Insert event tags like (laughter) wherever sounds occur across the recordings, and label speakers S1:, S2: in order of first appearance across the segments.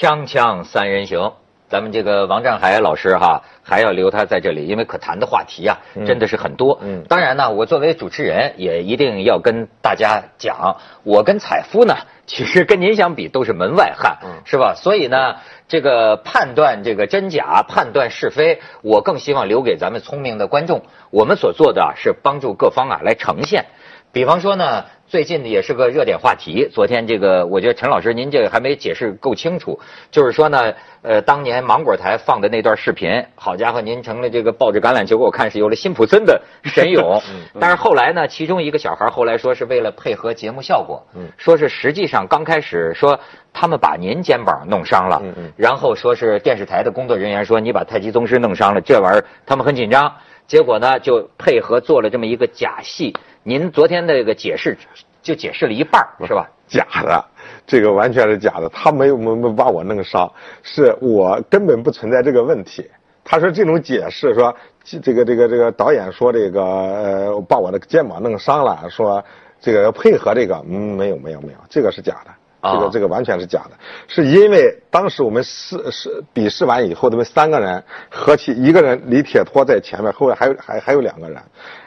S1: 锵锵三人行，咱们这个王占海老师哈，还要留他在这里，因为可谈的话题啊，真的是很多。
S2: 嗯
S1: 当然呢，我作为主持人也一定要跟大家讲，我跟采夫呢，(laughs) 其实跟您相比都是门外汉，
S2: 嗯
S1: 是吧？所以呢，这个判断这个真假、判断是非，我更希望留给咱们聪明的观众。我们所做的啊，是帮助各方啊来呈现。比方说呢，最近也是个热点话题。昨天这个，我觉得陈老师您这个还没解释够清楚，就是说呢，呃，当年芒果台放的那段视频，好家伙，您成了这个抱着橄榄球给我看，是有了辛普森的神勇。(laughs) 但是后来呢，其中一个小孩后来说是为了配合节目效果，说是实际上刚开始说他们把您肩膀弄伤了，然后说是电视台的工作人员说你把太极宗师弄伤了，这玩意儿他们很紧张。结果呢，就配合做了这么一个假戏。您昨天那个解释就解释了一半，是吧？
S2: 假的，这个完全是假的。他没有没没把我弄伤，是我根本不存在这个问题。他说这种解释说，这个这个这个导演说这个呃把我的肩膀弄伤了，说这个要配合这个，嗯，没有没有没有，这个是假的。这
S1: 啊
S2: 个这个完全是假的，是因为当时我们试试比试完以后，他们三个人合起一个人李铁托在前面，后面还有还还有两个人，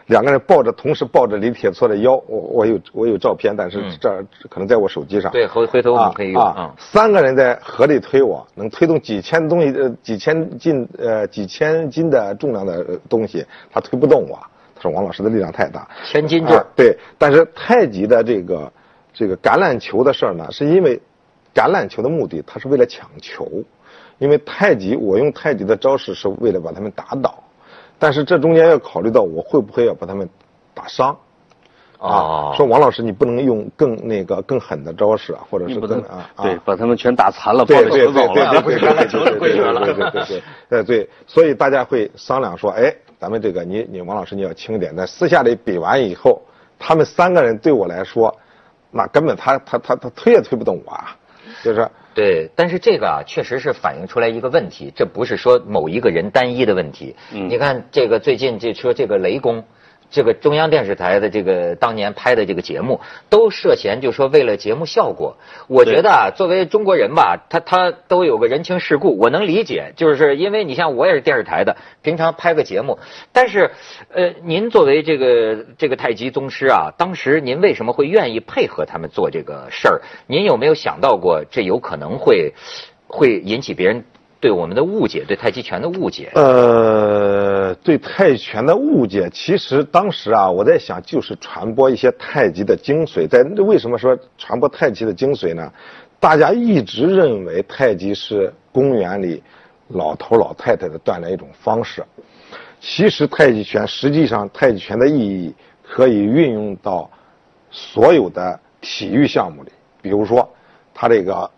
S2: 两个人抱着同时抱着李铁托的腰，我我有我有照片，但是
S1: 嗯
S2: 这儿可能在我手机上。
S1: 对，回回头我们
S2: 啊
S1: 可以用
S2: 啊
S1: 啊。，
S2: 三个人在合力推我，能推动几千东西呃几千斤呃几千斤的重量的呃东西，他推不动我。他说王老师的力量太大，
S1: 千斤重
S2: 啊对，但是太极的这个这个橄榄球的事儿呢，是因为橄榄球的目的，它是为了抢球。因为太极，我用太极的招式是为了把他们打倒，但是这中间要考虑到我会不会要把他们打伤。
S1: 哦
S2: 啊，说王老师，你不能用更那个更狠的招式啊，或者是更啊，啊
S3: 对，把他们全打残了，抱着
S2: 对对对
S3: 球走了，
S2: 对对对对对对对对对，所以大家会商量说，哎，咱们这个你你王老师你要轻一点。在私下里比完以后，他们三个人对我来说，那根本他他他他推也推不动我啊，就是
S1: 对，但是这个啊，确实是反映出来一个问题，这不是说某一个人单一的问题。
S3: 嗯
S1: 你看这个最近这说这个雷公，这个中央电视台的这个当年拍的这个节目，都涉嫌就说为了节目效果。我觉得啊，作为中国人吧，他他都有个人情世故，我能理解，就是因为你像我也是电视台的，平常拍个节目，但是呃，您作为这个这个太极宗师啊，当时您为什么会愿意配合他们做这个事儿？您有没有想到过这有可能会会引起别人对我们的误解，对太极拳的误解？
S2: 呃，对泰拳的误解，其实当时啊，我在想，就是传播一些太极的精髓。在为什么说传播太极的精髓呢？大家一直认为太极是公园里老头老太太的锻炼一种方式。其实太极拳实际上太极拳的意义可以运用到所有的体育项目里，比如说它这个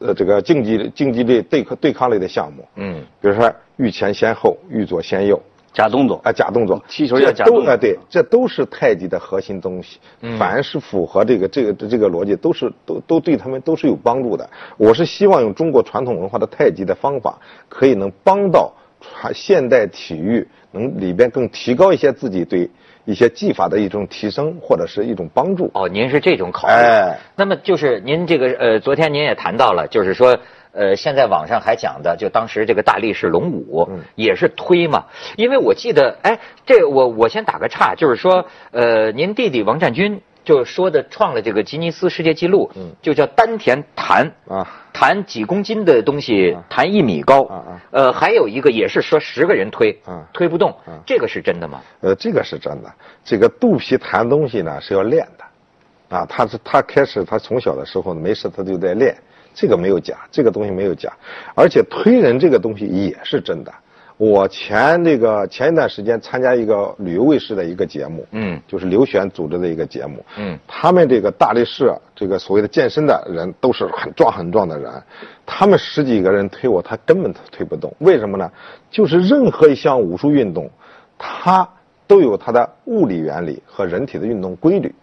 S2: 呃这个竞技竞技类对抗对抗类的项目，
S1: 嗯，
S2: 比如说欲前先后、欲左先右，
S3: 假动作
S2: 啊，假动作，
S3: 踢球要假动作
S2: 都啊对，这都是太极的核心东西。
S1: 嗯
S2: 凡是符合这个这个这个逻辑，都是都都对他们都是有帮助的。我是希望用中国传统文化的太极的方法，可以能帮到传现代体育，能里边更提高一些自己对一些技法的一种提升或者是一种帮助。
S1: 哦，您是这种考虑。
S2: 哎
S1: 那么就是您这个呃，昨天您也谈到了，就是说呃，现在网上还讲的，就当时这个大力士龙武、
S2: 嗯
S1: 也是推嘛，因为我记得，哎，这我我先打个岔，就是说呃，您弟弟王占军就说的创了这个吉尼斯世界纪录，
S2: 嗯
S1: 就叫丹田弹。
S2: 啊，
S1: 弹几公斤的东西
S2: 啊，
S1: 弹一米高，呃，还有一个也是说十个人推，
S2: 啊
S1: 推不动，
S2: 啊
S1: 这个是真的吗？
S2: 呃，这个是真的。这个肚皮弹东西呢是要练的，啊，他是他开始他从小的时候没事他就在练，这个没有假，这个东西没有假，而且推人这个东西也是真的。我前这个前一段时间参加一个旅游卫视的一个节目，
S1: 嗯
S2: 就是刘璇组织的一个节目，
S1: 嗯
S2: 他们这个大力士，这个所谓的健身的人都是很壮很壮的人，他们十几个人推我，他根本推不动。为什么呢？就是任何一项武术运动，它都有它的物理原理和人体的运动规律。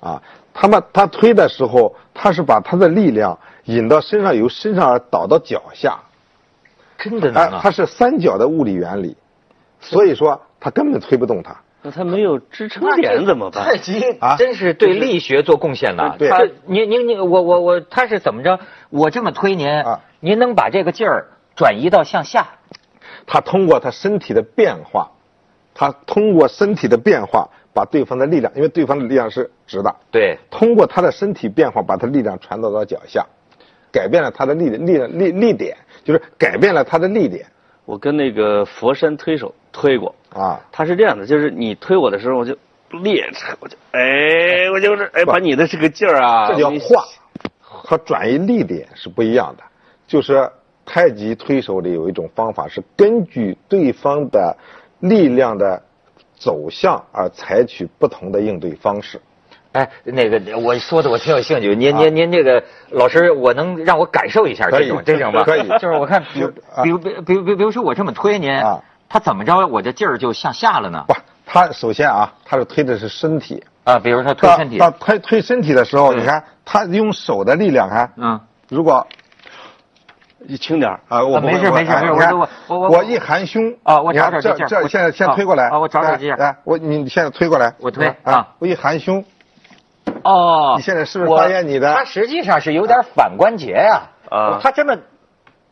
S2: 啊，他们他推的时候，他是把他的力量引到身上，由身上而导到脚下，
S1: 真的啊
S2: 它？是三角的物理原理，所以说他根本推不动它。
S3: 那他没有支撑点怎么办？
S1: 太极
S2: 啊
S1: 真是对力学做贡献了。
S2: 对
S1: 他您您您，我我我，他是怎么着？我这么推您
S2: 啊，
S1: 您能把这个劲儿转移到向下。
S2: 他通过他身体的变化，他通过身体的变化把对方的力量，因为对方的力量是直的，
S1: 对，
S2: 通过他的身体变化把他力量传导到脚下，改变了他的力力力力点，就是改变了他的力点
S3: 我跟那个佛山推手推过，
S2: 啊。
S3: 他是这样的，就是你推我的时候，我就列车，我就哎，(laughs) 我就是哎，把你的这个劲儿啊，你
S2: 这叫化和转移力点是不一样的。就是太极推手里有一种方法是根据对方的力量的走向而采取不同的应对方式。
S1: 哎，那个我说的我挺有兴趣，您
S2: 啊
S1: 您您这个老师，我能让我感受一下
S2: 可以
S1: 这种这种吗？
S2: 可以 (laughs)
S1: 就是我看，比如
S2: 啊
S1: 比如比如比如比如说我这么推您
S2: 啊，
S1: 他怎么着我这劲儿就向下了呢？
S2: 不，他首先啊，他是推的是身体。
S1: 啊，比如说推身体，
S2: 到推推身体的时候，你看他用手的力量，看，
S1: 嗯，
S2: 如果
S3: 你轻点儿
S2: 啊，我
S1: 没事没事没事
S2: 哎你看
S1: 我我我
S2: 我一含胸
S1: 啊我找找这
S2: 这现在先
S1: 啊
S2: 推过来
S1: 啊我找找这劲儿
S2: 来，我你现在推过来，
S1: 我推
S2: 啊
S1: 啊，
S2: 我一含胸，
S1: 哦，
S2: 你现在是不是发现你的
S1: 他实际上是有点反关节呀、
S3: 啊。
S1: 他这么，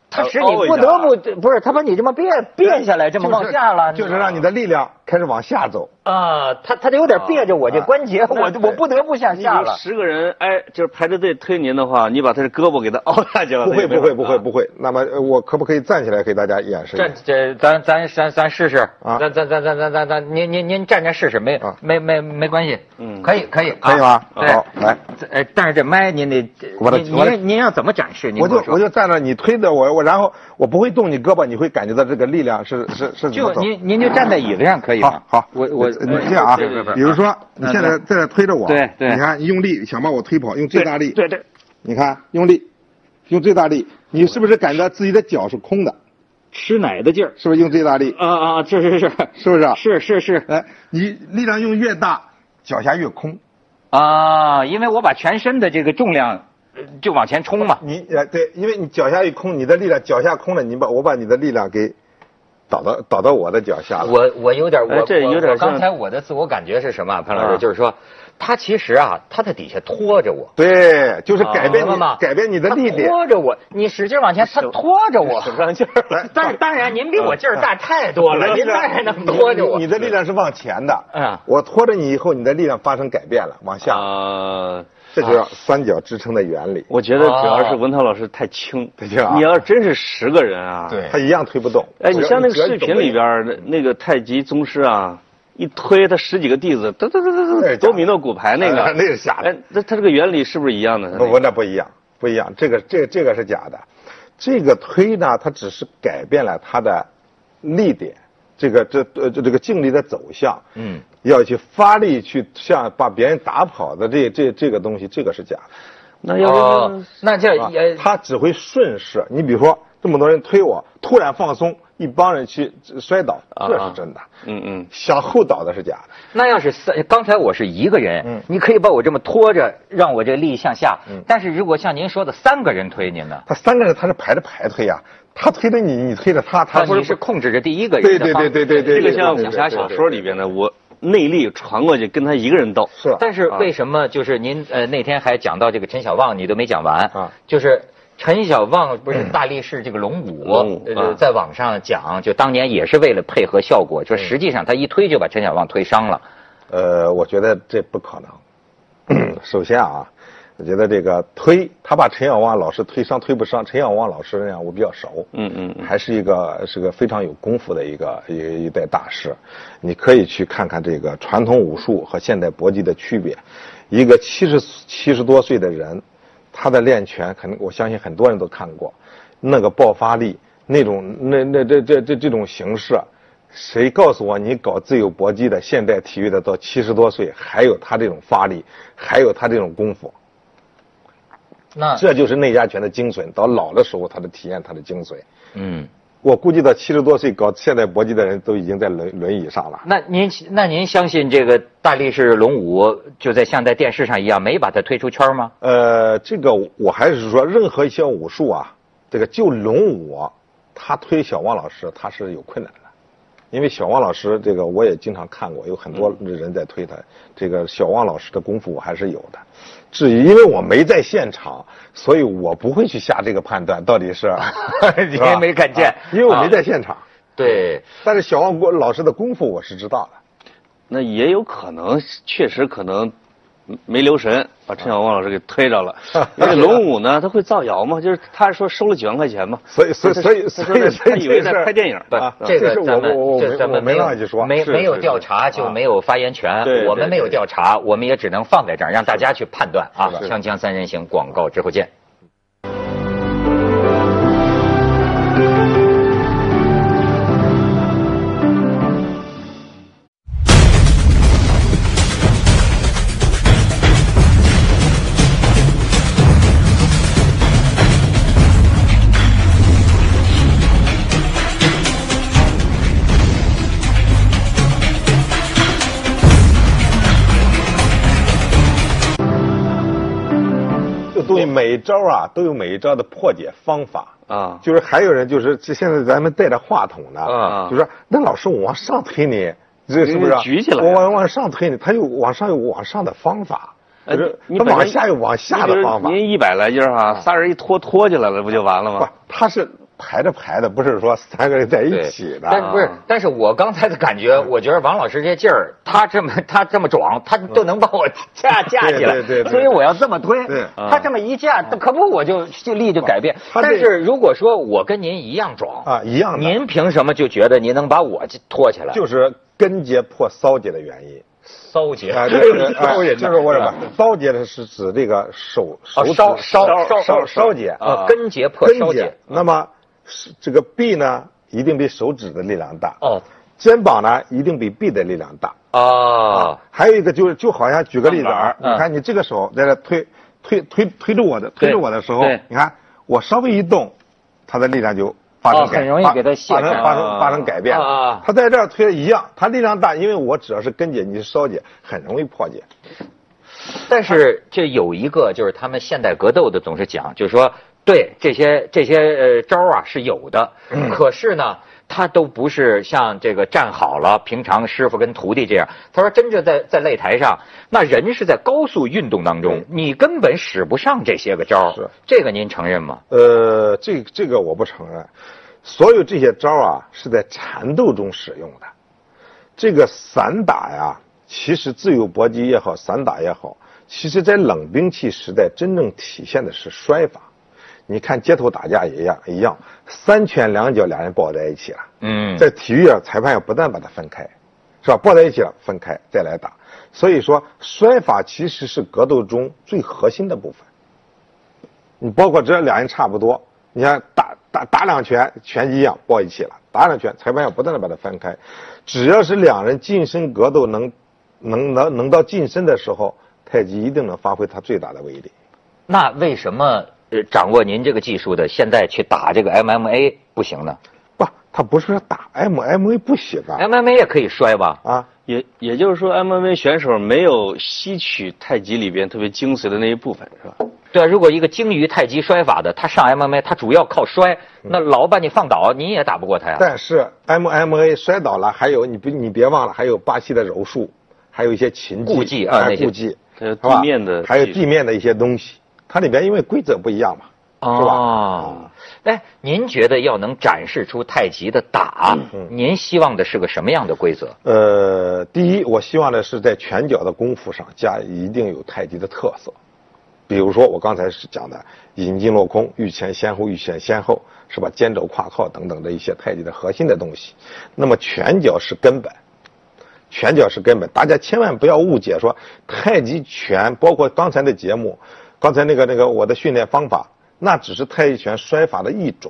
S1: 他使你不得不不是他把你这么变变下来，这么往下了，
S2: 就是让你的力量开始往下走。
S1: 啊，他他得有点别着我这关节，我
S3: 那
S1: 我不得不向下了。
S3: 十个人，哎，就是排着队推您的话，你把他的胳膊给他凹下去了，
S2: 不会不会不会
S3: 会
S2: 不会。那么呃我可不可以站起来给大家演示站
S1: 这咱咱咱咱试试，
S2: 啊。
S1: 咱咱咱咱咱咱咱您您您站着试试，没
S2: 啊。
S1: 没没没关系，
S3: 嗯。
S1: 可以可以
S2: 可以吗？好来。
S1: 这呃，但是这麦您得，
S2: 我的
S1: 您
S2: 我
S1: 您您要怎么展示？您
S2: 我就我就站着，你推着我，我然后我不会动你胳膊，你会感觉到这个力量是是是怎
S1: 就
S2: 么走。
S1: 您您就站在椅子上可以吗
S2: 好？好，
S1: 我我
S2: 你这样啊比如说你现在在这推着我，
S1: 对对
S2: 你看你用力想把我推跑，用最大力，
S3: 对对，
S2: 你看用力，用最大力，你是不是感觉到自己的脚是空的？
S1: 吃奶的劲儿
S2: 是不是用最大力？
S1: 啊啊，是是是 (laughs)
S2: 是不是？
S1: 是是是
S2: 哎，你力量用越大，脚下越空。
S1: 啊，因为我把全身的这个重量呃就往前冲嘛。
S2: 你呃对，因为你脚下一空，你的力量脚下空了，你把我把你的力量给导到倒到我的脚下了。
S1: 我我有点我
S3: 哎这有点
S1: 刚才我的自我感觉是什么啊？潘老师
S3: 啊
S1: 就是说，他其实啊，他在底下拖着我。
S2: 对，就是改变你
S1: 明白吗？
S2: 改变你的力
S1: 他
S2: 点。
S1: 拖着我，你使劲往前，他拖着我。
S3: 使上劲儿
S2: 来 (laughs)
S1: 但是当然，您比我劲儿大太多了，(laughs) 您当然能拖着我。
S2: 你的力量是往前的。
S1: 嗯
S2: 我拖着你以后，你的力量发生改变了，往下。
S3: 啊。
S2: 这就叫三角支撑的原理。
S3: 我觉得主要是文涛老师太轻，
S2: 太轻啊
S3: 你要真是十个人啊，
S1: 对
S2: 他一样推不动。
S3: 哎，你像那个视频里边那那个太极宗师啊，一推他十几个弟子，噔噔噔噔噔，
S2: 那是假的
S3: 多米诺骨牌那个，
S2: 那是假的
S3: 哎，那他这个原理是不是一样的？
S2: 不不，那不一样，不一样。这个这这个是假的，这个推呢，它只是改变了它的力点，这个这呃这这个劲力的走向。
S1: 嗯，
S2: 要去发力去像把别人打跑的这这这个东西，这个是假的。
S3: 那要
S1: 那这
S2: 啊
S1: 也
S2: 它只会顺势。你比如说，这么多人推我，突然放松，一帮人去摔倒，
S3: 啊
S2: 这是真的。
S3: 嗯嗯，
S2: 向后倒的是假的。
S1: 那要是三，刚才我是一个人，
S2: 嗯
S1: 你可以把我这么拖着，让我这力向下。
S2: 嗯
S1: 但是如果像您说的三个人推您呢？
S2: 他三个人他是排着排推呀、他推着你，你推着他，他不
S1: 他你是控制着第一个
S2: 对对
S1: 人的方
S2: 对对对对，
S3: 这个像武侠小说里边的，我内力传过去跟他一个人斗，
S2: 是
S1: 但是为什么就是您呃那天还讲到这个陈小旺，你都没讲完
S2: 啊？
S1: 就是陈小旺不是大力士这个龙武，
S3: 龙武
S1: 呃
S3: 啊
S1: 在网上讲，就当年也是为了配合效果，就实际上他一推就把陈小旺推伤了。
S2: 呃，我觉得这不可能。(clears throat) 首先啊，我觉得这个推，他把陈小旺老师推伤推不伤？陈小旺老师呢，我比较熟，
S3: 嗯嗯嗯
S2: 还是一个是个非常有功夫的一个一一代大师。你可以去看看这个传统武术和现代搏击的区别。一个七十七十多岁的人，他的练拳，肯定我相信很多人都看过，那个爆发力，那种那那这这这这种形式。谁告诉我你搞自由搏击的现代体育的到七十多岁还有他这种发力，还有他这种功夫，
S1: 那
S2: 这就是内家拳的精髓。到老的时候，他的体验他的精髓。
S1: 嗯，
S2: 我估计到七十多岁搞现代搏击的人都已经在轮轮椅上了。
S1: 那您那您相信这个大力士龙武就在像在电视上一样没把他推出圈吗？
S2: 呃，这个我还是说，任何一项武术啊，这个就龙武，他推小王老师他是有困难的。因为小汪老师这个我也经常看过，有很多人在推他。这个小汪老师的功夫我还是有的。至于因为我没在现场，所以我不会去下这个判断，到底是 (laughs)
S1: 你也没看见，
S2: 因为我没在现场。
S1: 对，(laughs)
S2: 但是小汪老师的功夫我是知道的。
S3: 那也有可能，确实可能。没留神把陈小旺老师给推着了。(laughs) 因为龙武呢，他会造谣嘛，(laughs) 就是他说收了几万块钱嘛，
S2: 所以所以所以所以
S3: 他以为在拍电影。
S1: 这个咱们
S2: 这
S1: 咱们没没没有调查就没有发言权。我们没有调查，我们也只能放在这儿让大家去判断啊。锵锵三人行广告之后见。
S2: 每招啊都有每一招的破解方法啊，就是还有人就是现在咱们带着话筒呢，啊，就说那老师我往上推你，这是不是？
S3: 举起来，
S2: 我往往上推你，他有往上有往上的方法，就是他往下有往下的方法。
S3: 您一百来斤哈，仨人一拖拖起来了，不就完了吗？
S2: 不，他是。排着排的，不是说三个人在一起的。
S1: 但不是，但是我刚才的感觉，我觉得王老师这劲儿，他这么他这么壮，他都能把我架架起来。
S2: 对对对。
S1: 所以我要这么推，他这么一架，可不我就就力就改变。但是如果说我跟您一样壮
S2: 啊，一样，
S1: 您凭什么就觉得您能把我拖起来？
S2: 就是根结破骚结的原因。
S1: 骚结
S2: 啊，(laughs) 就是 (laughs) 骚结，就是我什么？骚结的是指这个手手
S1: 烧烧烧
S2: 烧烧结
S1: 啊，根结破烧结。
S2: 那么。是这个臂呢，一定比手指的力量大哦。肩膀呢，一定比臂的力量大
S1: 啊。
S2: 还有一个就是，就好像举个例子啊，你看你这个手在这推推推推着我的推着我的时候，你看我稍微一动，它的力量就发生
S1: 很容易给它
S2: 发生发生发生改变啊。它在这儿推一样，它力量大，因为我只要是根结，你是烧结，很容易破解。
S1: 但是这有一个就是他们现代格斗的总是讲，就是说。对这些这些呃招啊是有的，可是呢，他都不是像这个站好了，平常师傅跟徒弟这样。他说，真正在在擂台上，那人是在高速运动当中，你根本使不上这些个招。
S2: 是
S1: 这个您承认吗？
S2: 呃，这这个我不承认。所有这些招啊是在缠斗中使用的。这个散打呀，其实自由搏击也好，散打也好，其实在冷兵器时代真正体现的是摔法。你看街头打架也一样，一样，三拳两脚俩人抱在一起了。嗯，在体育上，裁判要不断把它分开，是吧？抱在一起了，分开再来打。所以说，摔法其实是格斗中最核心的部分。你包括这俩人差不多，你看打打打两拳，拳击一样抱一起了，打两拳，裁判要不断的把它分开。只要是两人近身格斗能能能能到近身的时候，太极一定能发挥它最大的威力。
S1: 那为什么？掌握您这个技术的，现在去打这个 MMA 不行呢？
S2: 不，他不是说打 MMA 不行啊
S1: ，MMA 也可以摔吧？
S3: 啊，也也就是说，MMA 选手没有吸取太极里边特别精髓的那一部分，是吧？
S1: 对啊，如果一个精于太极摔法的，他上 MMA，他主要靠摔，那老把你放倒，你也打不过他呀。
S2: 但是 MMA 摔倒了，还有你别你别忘了，还有巴西的柔术，还有一些擒
S1: 技、顾
S2: 技
S1: 啊
S2: 顾技，
S3: 还有地面的，
S2: 还有地面的一些东西。它里边因为规则不一样嘛，是吧？
S1: 哦，哎，您觉得要能展示出太极的打，您希望的是个什么样的规则？
S2: 呃，第一，我希望的是在拳脚的功夫上加一定有太极的特色，比如说我刚才是讲的引进落空、御前先后、御前先后，是吧？肩肘胯靠等等的一些太极的核心的东西。那么拳脚是根本，拳脚是根本，大家千万不要误解说太极拳，包括刚才的节目。刚才那个那个我的训练方法，那只是太极拳摔法的一种，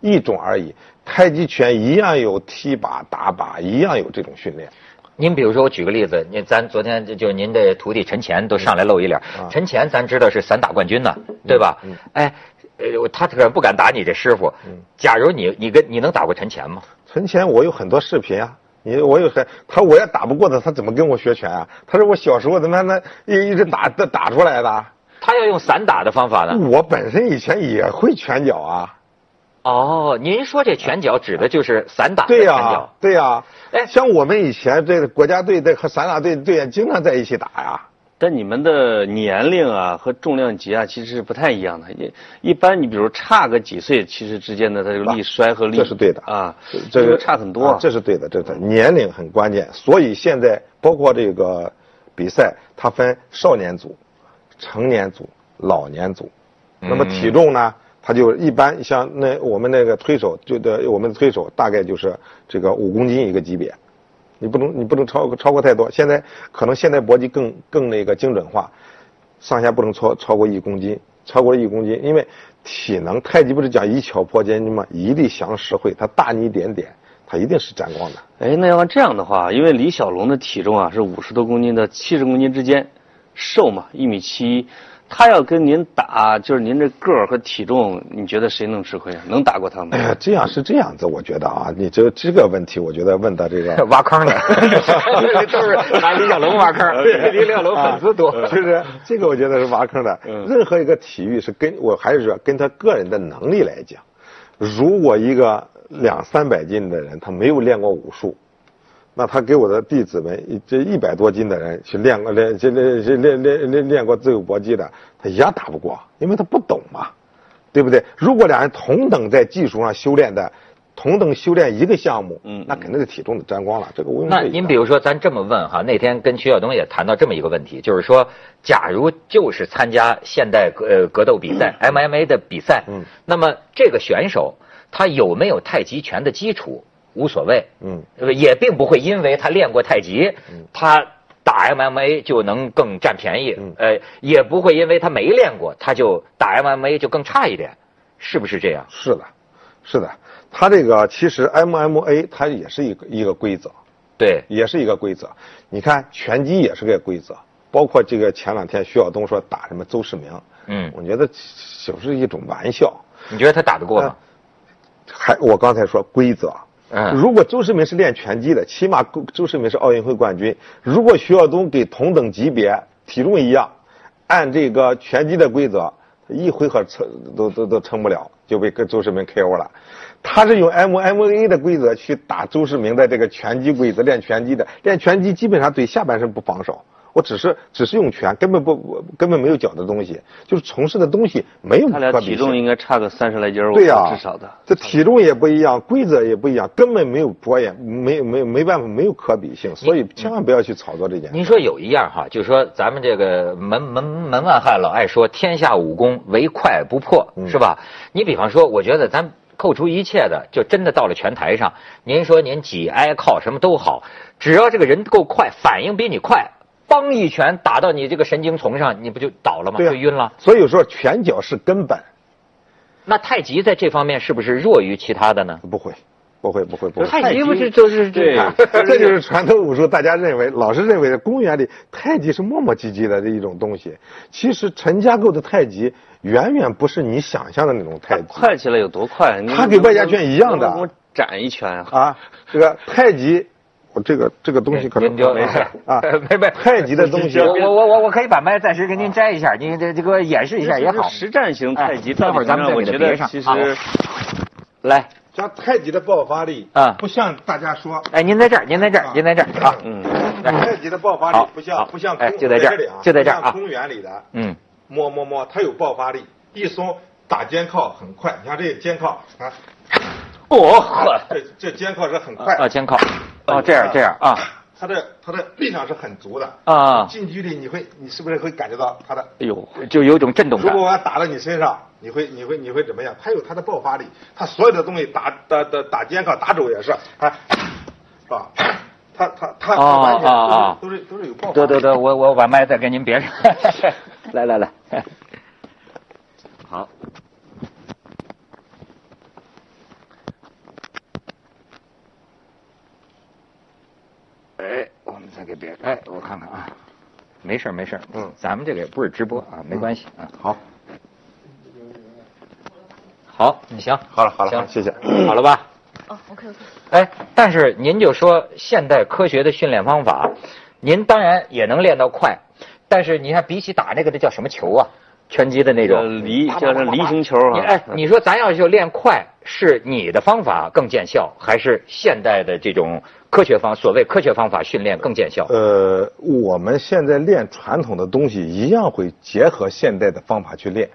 S2: 一种而已。太极拳一样有踢把打把，一样有这种训练。
S1: 您比如说，我举个例子，您咱昨天就您的徒弟陈乾都上来露一脸。陈乾咱知道是散打冠军呢，对吧？哎，呃，他可不敢打你这师傅。假如你你跟你能打过陈乾吗？
S2: 陈乾我有很多视频啊。你我有谁，他我也打不过他，他怎么跟我学拳啊？他说我小时候怎么那一一直打打打出来的？
S1: 他要用散打的方法呢？
S2: 我本身以前也会拳脚啊。
S1: 哦，您说这拳脚指的就是散打的
S2: 对呀。对呀、
S1: 哎
S2: 像我们以前这个国家队的和散打队队员经常在一起打呀。
S3: 但你们的年龄啊和重量级啊其实是不太一样的。一一般你比如差个几岁，其实之间的它这个力衰和力
S2: 这是对的
S3: 啊，
S2: 这个
S3: 个差很多。
S2: 啊这是对的，这是年龄很关键。所以现在包括这个比赛，它分少年组、成年组、老年组。那么体重呢，它就一般像那我们那个推手，就的我们的推手大概就是这个五公斤一个级别，你不能你不能超过超过太多。现在可能现在搏击更更那个精准化，上下不能超超过一公斤，超过了一公斤，因为体能太极不是讲以巧破坚吗？以力降十会，它大你一点点，它一定是沾光的。
S3: 哎，那要这样的话，因为李小龙的体重啊是五十多公斤到七十公斤之间，瘦嘛，一米七一，他要跟您打，就是您这个儿和体重，你觉得谁能吃亏啊？能打过他吗
S2: 哎？呀，这样是这样子，我觉得啊，你这这个问题，我觉得问到这个
S1: 挖坑的，(laughs) 都是拿李小龙挖坑，(laughs) 李小龙粉丝多。
S2: 是不是？这个我觉得是挖坑的。任何一个体育是跟我还是说跟他个人的能力来讲，如果一个两三百斤的人他没有练过武术，那他给我的弟子们这一百多斤的人去练过练这练这练练练练过自由搏击的，他一样打不过，因为他不懂嘛，对不对？如果两人同等在技术上修炼的。同等修炼一个项目，
S3: 嗯
S2: 那肯定是体重的沾光了，这个毋庸
S1: 那。您比如说，咱这么问哈，那天跟徐晓东也谈到这么一个问题，就是说，假如就是参加现代格呃格斗比赛、(clears throat) MMA 的比赛，
S2: 嗯
S1: 那么这个选手他有没有太极拳的基础无所谓，
S2: 嗯，
S1: 呃也并不会因为他练过太极，他打 MMA 就能更占便宜，
S2: 嗯。
S1: 呃，也不会因为他没练过，他就打 MMA 就更差一点，是不是这样？
S2: 是的，是的，他这个其实 MMA 它也是一个一个规则，
S1: 对，
S2: 也是一个规则。你看拳击也是个规则，包括这个前两天徐晓东说打什么邹市明，
S1: 嗯，
S2: 我觉得就是一种玩笑。
S1: 你觉得他打得过吗？
S2: 还我刚才说规则，
S1: 嗯
S2: 如果周世明是练拳击的，起码周世明是奥运会冠军。如果徐晓东给同等级别体重一样，按这个拳击的规则，一回合撑都都都撑不了，就被跟周世明 KO 了。他是用 MMA 的规则去打周世明的这个拳击规则，练拳击的，练拳击基本上对下半身不防守。我只是只是用拳，根本不我根本没有脚的东西，就是从事的东西没有
S3: 他俩。体重应该差个三十来斤儿，
S2: 对呀、
S3: 至少的。
S2: 这体重也不一样，规则也不一样，根本没有博眼，没没没办法，没有可比性，所以千万不要去炒作这件事。
S1: 您说有一样哈，就是说咱们这个门门门外汉老爱说天下武功唯快不破，
S2: 嗯
S1: 是吧？你比方说，我觉得咱扣除一切的，就真的到了拳台上，您说您挤挨靠什么都好，只要这个人够快，反应比你快，梆一拳打到你这个神经丛上，你不就倒了吗？
S2: 对呀、
S1: 就晕了。
S2: 所以说拳脚是根本，
S1: 那太极在这方面是不是弱于其他的呢？
S2: 不会，不会，不会，不会。
S1: 太极不是就是
S3: 对 (laughs)
S2: 这就是传统武术，大家认为老是认为的公园里太极是磨磨唧唧的这一种东西。其实陈家沟的太极远远不是你想象的那种太极
S3: 快起来有多快？你
S2: 他跟外家拳一样的
S3: 我斩一拳啊！
S2: 啊。这个太极，我这个这个东西可能
S1: 就
S2: 没事 (laughs) 啊，
S1: 没没
S2: 太极的东西
S1: 我我我我我可以把麦暂时给您摘一下，您这这个演示一下也好。
S3: 实战型太极，
S1: 哎待会儿咱们再
S3: 我觉得
S1: 给它别上
S3: 其实
S1: 啊来，
S2: 像太极的爆发力
S1: 啊
S2: 不像大家说，
S1: 哎，您在这儿，您在这儿，您在这儿啊。
S3: 嗯，
S2: 太极的爆发力不像不像空
S1: 哎就在这
S2: 里啊，
S1: 就在这儿啊
S2: 不像公园里的
S1: 嗯，
S2: 摸摸摸，它有爆发力，一松打肩靠很快。你看这个肩靠啊，
S1: 哦呵，
S2: 这这肩靠是很快
S1: 啊，肩靠，哦，这样这样啊，(coughs)
S2: 他的他的力量是很足的
S1: 啊
S2: 近距离你会你是不是会感觉到他的？
S3: 哎呦，
S1: 就有一种震动感
S2: 如果。我要打到你身上，你会你会你会怎么样？他有他的爆发力，他所有的东西打打打打肩靠打肘也是，啊，是吧？它它它它
S1: 哦
S2: 完全
S1: 哦哦
S2: 都是都是有爆发力。
S1: 对对对，我我把麦再给您别上。(laughs) 来来来，好。哎，我们再给别人哎，我看看啊，没事儿没事儿，
S2: 嗯
S1: 咱们这个也不是直播啊，没关系啊。
S2: 好，
S1: 好，你行，
S2: 好了好了，
S1: 行
S2: 谢谢。
S1: 好了吧？
S4: 哦，OK OK，
S1: 哎，但是您就说现代科学的训练方法，您当然也能练到快，但是你看比起打那个那叫什么球啊？拳击的那种。
S3: 梨叫什么梨形球啊？
S1: 哎，你说咱要是练快，是你的方法更见效，还是现代的这种科学方所谓科学方法训练更见效？
S2: 呃，我们现在练传统的东西，一样会结合现代的方法去练。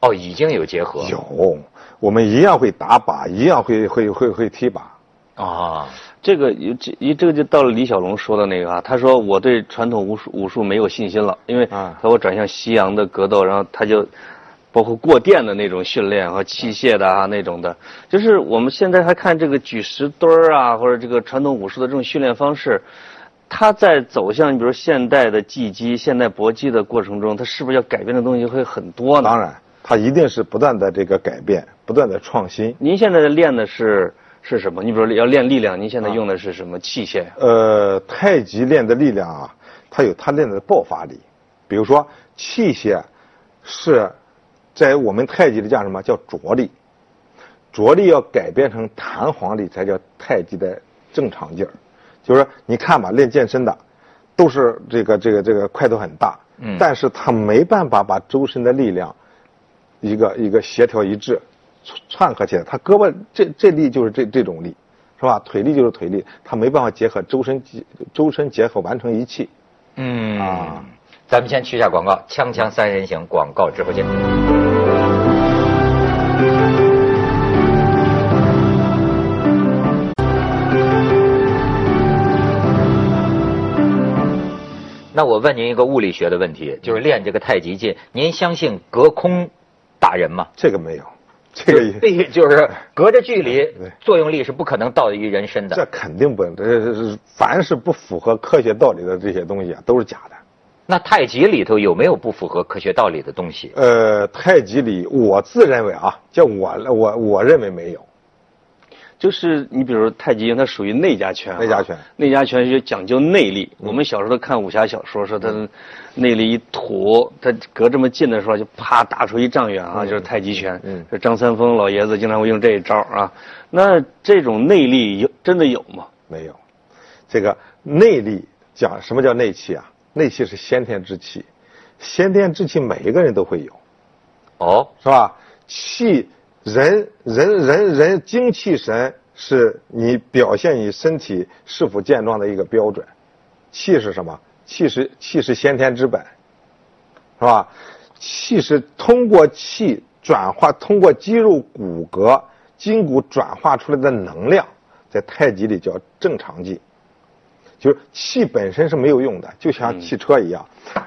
S1: 哦，已经有结合。
S2: 有，我们一样会打靶，一样会会会会踢靶。
S1: 啊，
S3: 这个这一这个就到了李小龙说的那个啊，他说我对传统武术武术没有信心了，因为
S2: 啊
S3: 和我转向西洋的格斗，然后他就包括过电的那种训练和器械的啊那种的，就是我们现在还看这个举石墩儿啊，或者这个传统武术的这种训练方式，它在走向你比如现代的技击、现代搏击的过程中，它是不是要改变的东西会很多呢？
S2: 当然，它一定是不断的这个改变，不断的创新。
S3: 您现在练的是是什么？你比如说要练力量，您现在用的是什么器械呀？
S2: 呃，太极练的力量啊，它有它练的爆发力。比如说器械是在我们太极里叫什么叫着力，着力要改变成弹簧力才叫太极的正常劲儿。就是说，你看吧，练健身的都是这个这个这个块头很大，
S1: 嗯
S2: 但是他没办法把周身的力量一个一个协调一致串串合起来，他胳膊这这力就是这这种力，是吧？腿力就是腿力，他没办法结合周身结周身结合完成一气。
S1: 嗯
S2: 啊
S1: 咱们先去一下广告，锵锵三人行广告之后见。那我问您一个物理学的问题，就是练这个太极劲，您相信隔空打人吗？
S2: 这个没有，这个也
S1: 必就是隔着距离，作用力是不可能到于人身的。
S2: 这肯定不，这是凡是不符合科学道理的这些东西啊，都是假的。
S1: 那太极里头有没有不符合科学道理的东西？
S2: 呃，太极里，我自认为啊，就我我我认为没有。
S3: 就是你比如说太极拳，它属于内家拳啊、
S2: 内家拳
S3: 内家拳就讲究内力。我们小时候都看武侠小说，说他内力一吐，他隔这么近的时候就啪打出一丈远啊，就是太极拳。
S2: 嗯
S3: 这张三丰老爷子经常会用这一招啊。那这种内力有真的有吗？
S2: 没有，这个内力讲什么叫内气啊？内气是先天之气，先天之气每一个人都会有，
S1: 哦，
S2: 是吧？气人人人人精气神是你表现你身体是否健壮的一个标准。气是什么？气是气是先天之本，是吧？气是通过气转化，通过肌肉、骨骼、筋骨转化出来的能量，在太极里叫正常劲。就是气本身是没有用的，就像汽车一样，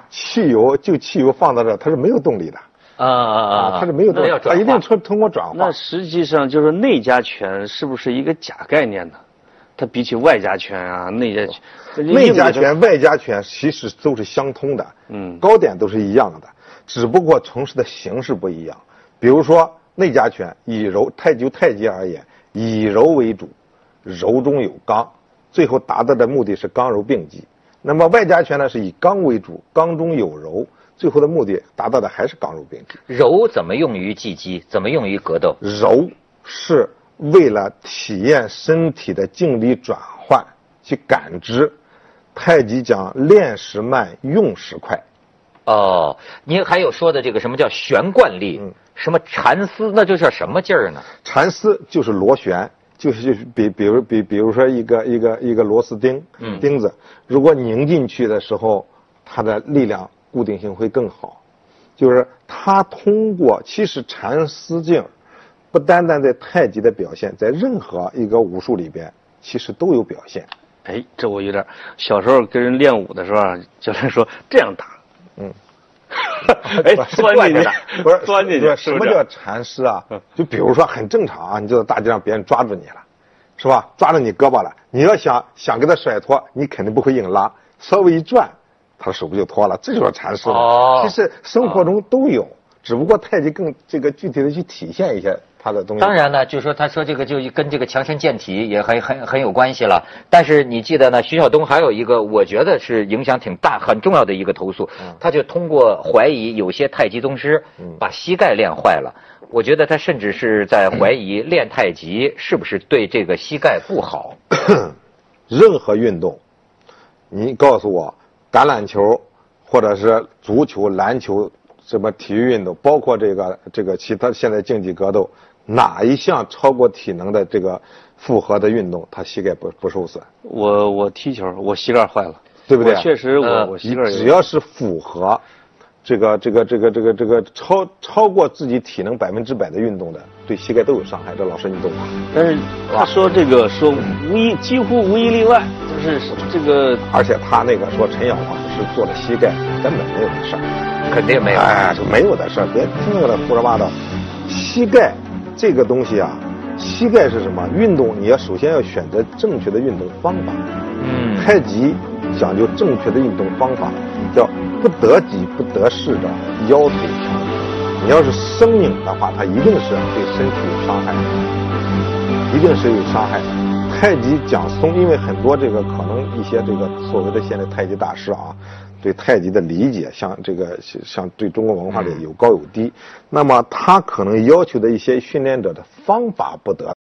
S2: 汽油就汽油放到这，它是没有动力的
S1: 啊啊啊！
S2: 它是没有动力
S1: 那要，
S2: 它一定通通过转化
S3: 那。实际上就是内家拳是不是一个假概念呢？它比起外家拳啊，内家拳，
S2: 内家拳、外家拳其实都是相通的，
S3: 嗯
S2: 高点都是一样的，只不过从事的形式不一样。比如说内家拳以柔太就太极而言，以柔为主，柔中有刚，最后达到的目的是刚柔并济。那么外家拳呢是以刚为主，刚中有柔，最后的目的达到的还是刚柔并济。
S1: 柔怎么用于技击？怎么用于格斗？
S2: 柔是为了体验身体的静力转换，去感知。太极讲练时慢，用时快。
S1: 哦，您还有说的这个什么叫悬贯力？
S2: 嗯
S1: 什么缠丝？那就叫什么劲儿呢？
S2: 缠丝就是螺旋，就是就是比比如比比如说一个一个一个螺丝钉，
S1: 嗯
S2: 钉子，如果拧进去的时候，它的力量固定性会更好。就是它通过其实缠丝劲，不单单在太极的表现，在任何一个武术里边，其实都有表现。
S3: 哎，这我有点小时候跟人练武的时候啊，(laughs) 教练说这样打，
S2: 嗯，(laughs)
S3: 哎，钻进去
S2: 不是 (laughs)
S3: 钻进去，
S2: 什么叫缠丝啊？就比如说很正常啊，你就在大街上别人抓住你了，是吧？抓住你胳膊了，你要想想给他甩脱，你肯定不会硬拉，稍微一转，他的手不就脱了？这就是禅师了。
S1: 哦
S2: 其实生活中都有，只不过太极更这个具体的去体现一些他的东西。
S1: 当然呢，就说他说这个就跟这个强身健体也很很很有关系了。但是你记得呢，徐晓东还有一个我觉得是影响挺大、很重要的一个投诉，他就通过怀疑有些太极宗师把膝盖练坏了。我觉得他甚至是在怀疑练太极是不是对这个膝盖不好。(coughs)
S2: 任何运动，你告诉我，橄榄球或者是足球、篮球、什么体育运动，包括这个这个其他现在竞技格斗，哪一项超过体能的这个复合的运动，他膝盖不不受损，
S3: 我我踢球，我膝盖坏了，
S2: 对不对？
S3: 确实我
S1: 呃
S3: 我膝盖有
S2: 只要是符合这个这个这个这个这个超超过自己体能百分之百的运动的，对膝盖都有伤害。这老师你懂吗？
S3: 但是他说这个说无一几乎无一例外，就是这个
S2: 而且他那个说陈小华是做了膝盖，根本没有的事儿。
S1: 肯定没有。
S2: 哎，就没有的事儿，别听那个胡说八道。膝盖这个东西啊，膝盖是什么？运动你要首先要选择正确的运动方法。
S1: 嗯，
S2: 太极讲究正确的运动方法，叫不得己不得势的腰腿。你要是生拧的话，它一定是对身体有伤害的，一定是有伤害的。太极讲松，因为很多这个可能一些这个所谓的现在太极大师啊，对太极的理解，像这个像对中国文化的有高有低。那么他可能要求的一些训练者的方法不得